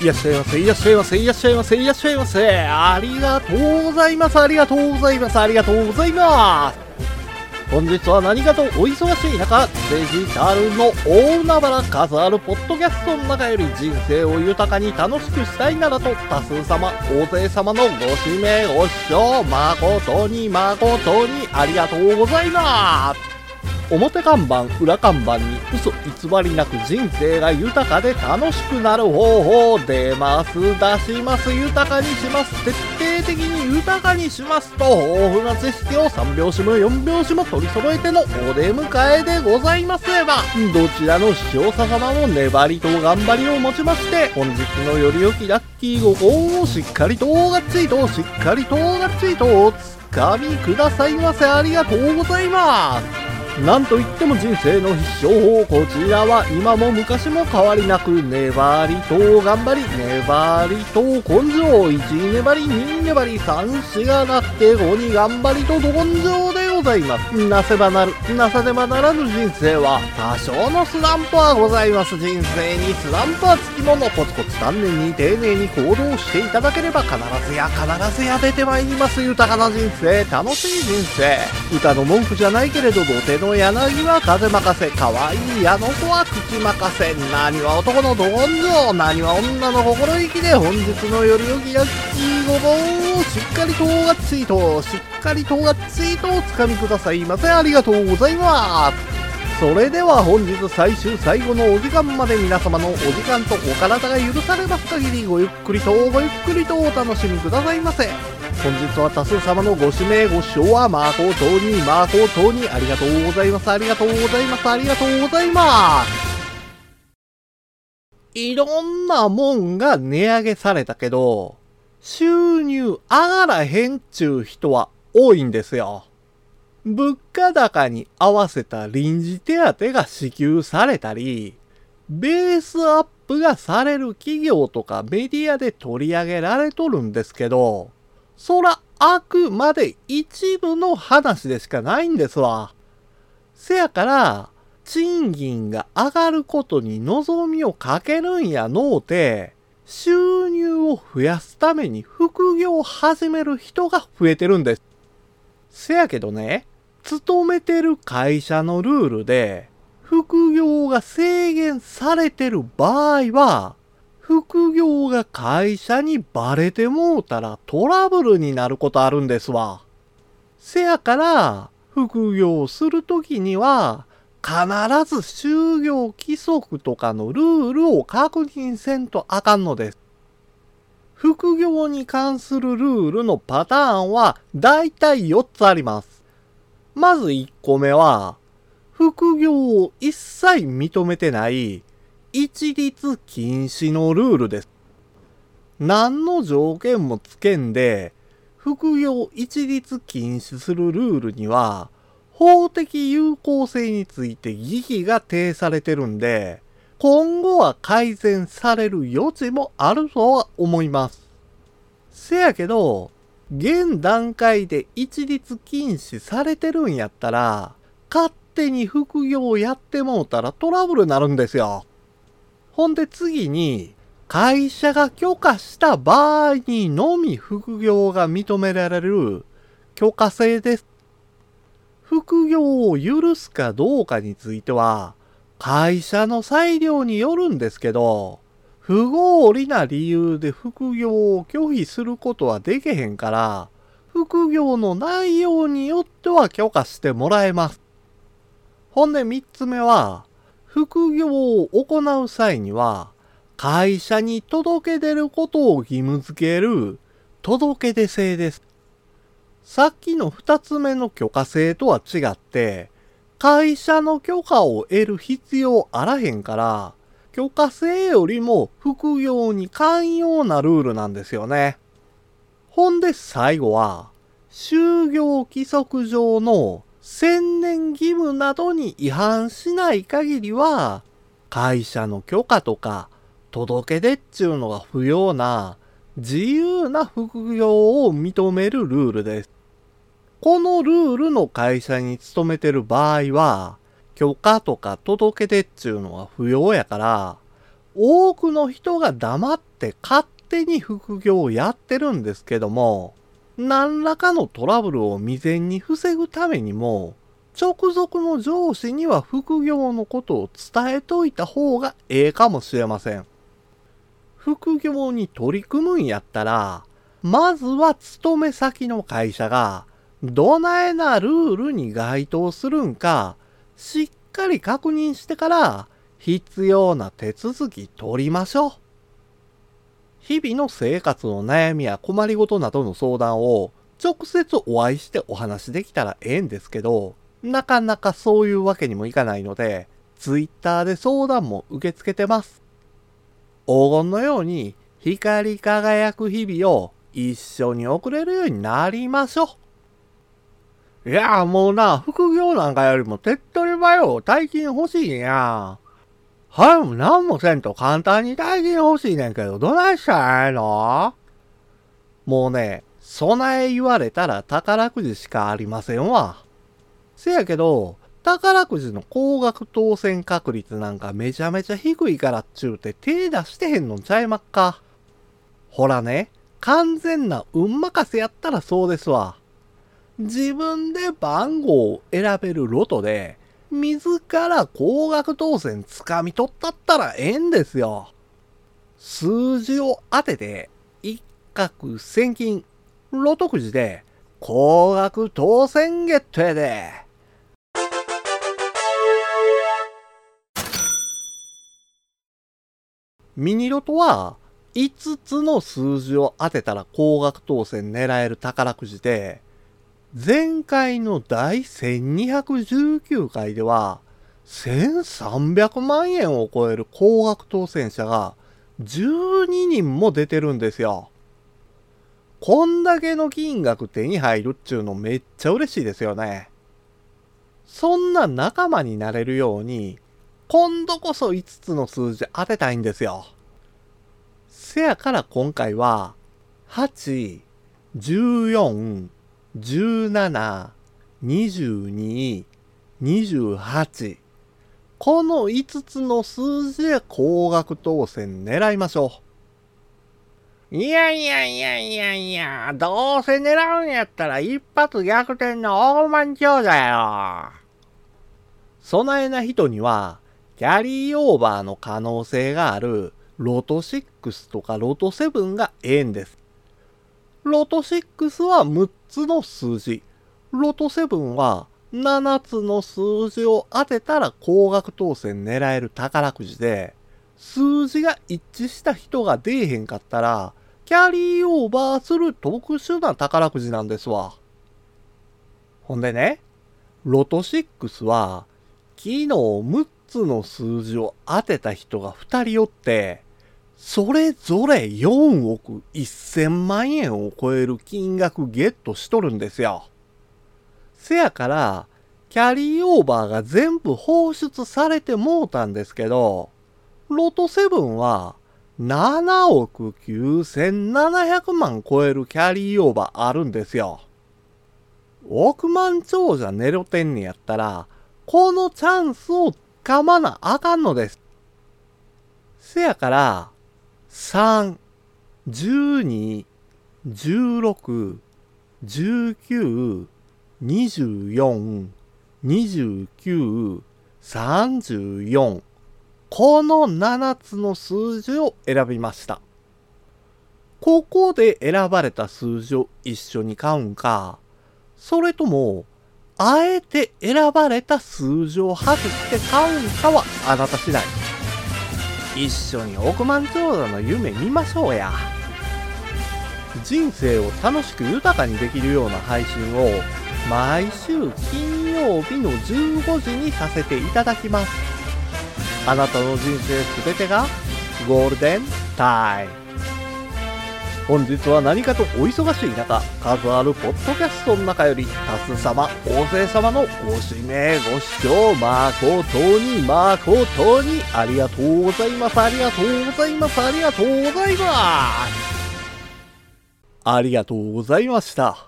いらっしゃいませ、いらっしゃいませ、いらっしゃいませ、いらっしゃいませ。ありがとうございます、ありがとうございます、ありがとうございます。本日は何かとお忙しい中、デジタルの大海原数あるポッドキャストの中より人生を豊かに楽しくしたいならと多数様、大勢様のご指名ご視聴誠に誠にありがとうございます。表看板裏看板に嘘偽りなく人生が豊かで楽しくなる方法出ます出します豊かにします徹底的に豊かにしますと豊富な知識を3拍子も4拍子も取り揃えてのお出迎えでございます。ればどちらの視聴者様も粘りと頑張りをもちまして本日のより良きラッキーご幸をしっかりとがっちりとしっかりとがっちりとおつかみくださいませ。ありがとうございます。なんといっても人生の必勝法こちらは今も昔も変わりなく粘りと頑張り粘りと根性1粘り2粘り3しがなって5に頑張りとど根性でございますなせばなるなさねばならぬ人生は多少のスランプはございます人生にスランプはつきものコツコツ丹念に丁寧に行動していただければ必ずや必ずや出てまいります豊かな人生楽しい人生歌の文句じゃないけれど土手の柳は風任せ、可愛いあの子は口任せ、何は男のど根性、何は女の心意気で本日のよりよきラッキーごぼうをしっかりとがついと、しっかりとがついとおつみくださいませ。ありがとうございます。それでは本日最終最後のお時間まで皆様のお時間とお体が許されます限りごゆっくりとごゆっくりとお楽しみくださいませ。本日は多数様のご指名ご視聴は誠に誠にありがとうございます。ありがとうございます。ありがとうございます。いろんなもんが値上げされたけど、収入上がらへんちゅう人は多いんですよ。物価高に合わせた臨時手当が支給されたり、ベースアップがされる企業とかメディアで取り上げられとるんですけど、そらあくまで一部の話でしかないんですわ。せやから、賃金が上がることに望みをかけるんやのうて、収入を増やすために副業を始める人が増えてるんです。せやけどね、勤めてる会社のルールで、副業が制限されてる場合は、副業が会社にバレてもうたらトラブルになることあるんですわ。せやから、副業するときには、必ず就業規則とかのルールを確認せんとあかんのです。副業に関するルールのパターンはだいたい4つあります。まず1個目は、副業を一切認めてない一律禁止のルールです。何の条件もつけんで、副業一律禁止するルールには、法的有効性について疑義が呈されてるんで、今後は改善される余地もあるとは思います。せやけど、現段階で一律禁止されてるんやったら、勝手に副業をやってもうたらトラブルになるんですよ。ほんで次に、会社が許可した場合にのみ副業が認められる許可制です。副業を許すかどうかについては、会社の裁量によるんですけど、不合理な理由で副業を拒否することはできへんから、副業の内容によっては許可してもらえます。ほんで三つ目は、副業を行う際には、会社に届け出ることを義務付ける届け出制です。さっきの二つ目の許可制とは違って、会社の許可を得る必要あらへんから、許可制よりも副業に寛容なルールなんですよね。ほんで最後は、就業規則上の専念義務などに違反しない限りは、会社の許可とか届け出っちゅうのが不要な自由な副業を認めるルールです。このルールの会社に勤めてる場合は、許可とか届け出っちゅうのは不要やから、多くの人が黙って勝手に副業をやってるんですけども、何らかのトラブルを未然に防ぐためにも、直属の上司には副業のことを伝えといた方がええかもしれません。副業に取り組むんやったら、まずは勤め先の会社が、どないなルールに該当するんか、しっかり確認してから、必要な手続き取りましょう。日々の生活の悩みや困りごとなどの相談を直接お会いしてお話できたらええんですけど、なかなかそういうわけにもいかないので、ツイッターで相談も受け付けてます。黄金のように光り輝く日々を一緒に送れるようになりましょう。いやもうな、副業なんかよりも手っ取り早う大金欲しいんや。はい、なんもせんと簡単に大金欲しいねんけど、どないしたらええの？もうね、備え言われたら宝くじしかありませんわ。せやけど、宝くじの高額当選確率なんかめちゃめちゃ低いからっちゅうて手出してへんのちゃいまっか。ほらね、完全な運任せやったらそうですわ。自分で番号を選べるロトで、自ら高額当選掴み取ったったらええんですよ。数字を当てて、一攫千金、ロトくじで、高額当選ゲットやで。ミニロトは5つの数字を当てたら高額当選狙える宝くじで、前回の第1219回では1300万円を超える高額当選者が12人も出てるんですよ。こんだけの金額手に入るっちゅうのめっちゃ嬉しいですよね。そんな仲間になれるように今度こそ5つの数字当てたいんですよ。せやから今回は、8、14、17、22、28。この5つの数字で高額当選狙いましょう。いやいやいやいやいや、どうせ狙うんやったら一発逆転の大満潮だよ。備えな人には、キャリーオーバーの可能性があるロト6とかロト7がええんです。ロト6は6つの数字。ロト7は7つの数字を当てたら高額当選狙える宝くじで、数字が一致した人が出えへんかったら、キャリーオーバーする特殊な宝くじなんですわ。ほんでね、ロト6は、昨日6つの数字を当てた人が2人おって、それぞれ4億1000万円を超える金額ゲットしとるんですよ。せやから、キャリーオーバーが全部放出されてもうたんですけど、ロト7は7億9700万超えるキャリーオーバーあるんですよ。億万長者寝ろてんねやったら、このチャンスをかまなあかんのです。せやから、3、12、16、19、24、29、34この7つの数字を選びました。ここで選ばれた数字を一緒に買うんか、それともあえて選ばれた数字を外して買うんかはあなた次第。一緒に億万長者の夢見ましょうや。人生を楽しく豊かにできるような配信を毎週金曜日の15時にさせていただきます。あなたの人生全てがゴールデンタイム。本日は何かとお忙しい中、数あるポッドキャストの中より、多数様、大勢様のご指名、ご視聴、誠に、誠に、ありがとうございます、ありがとうございます、ありがとうございます。ありがとうございました。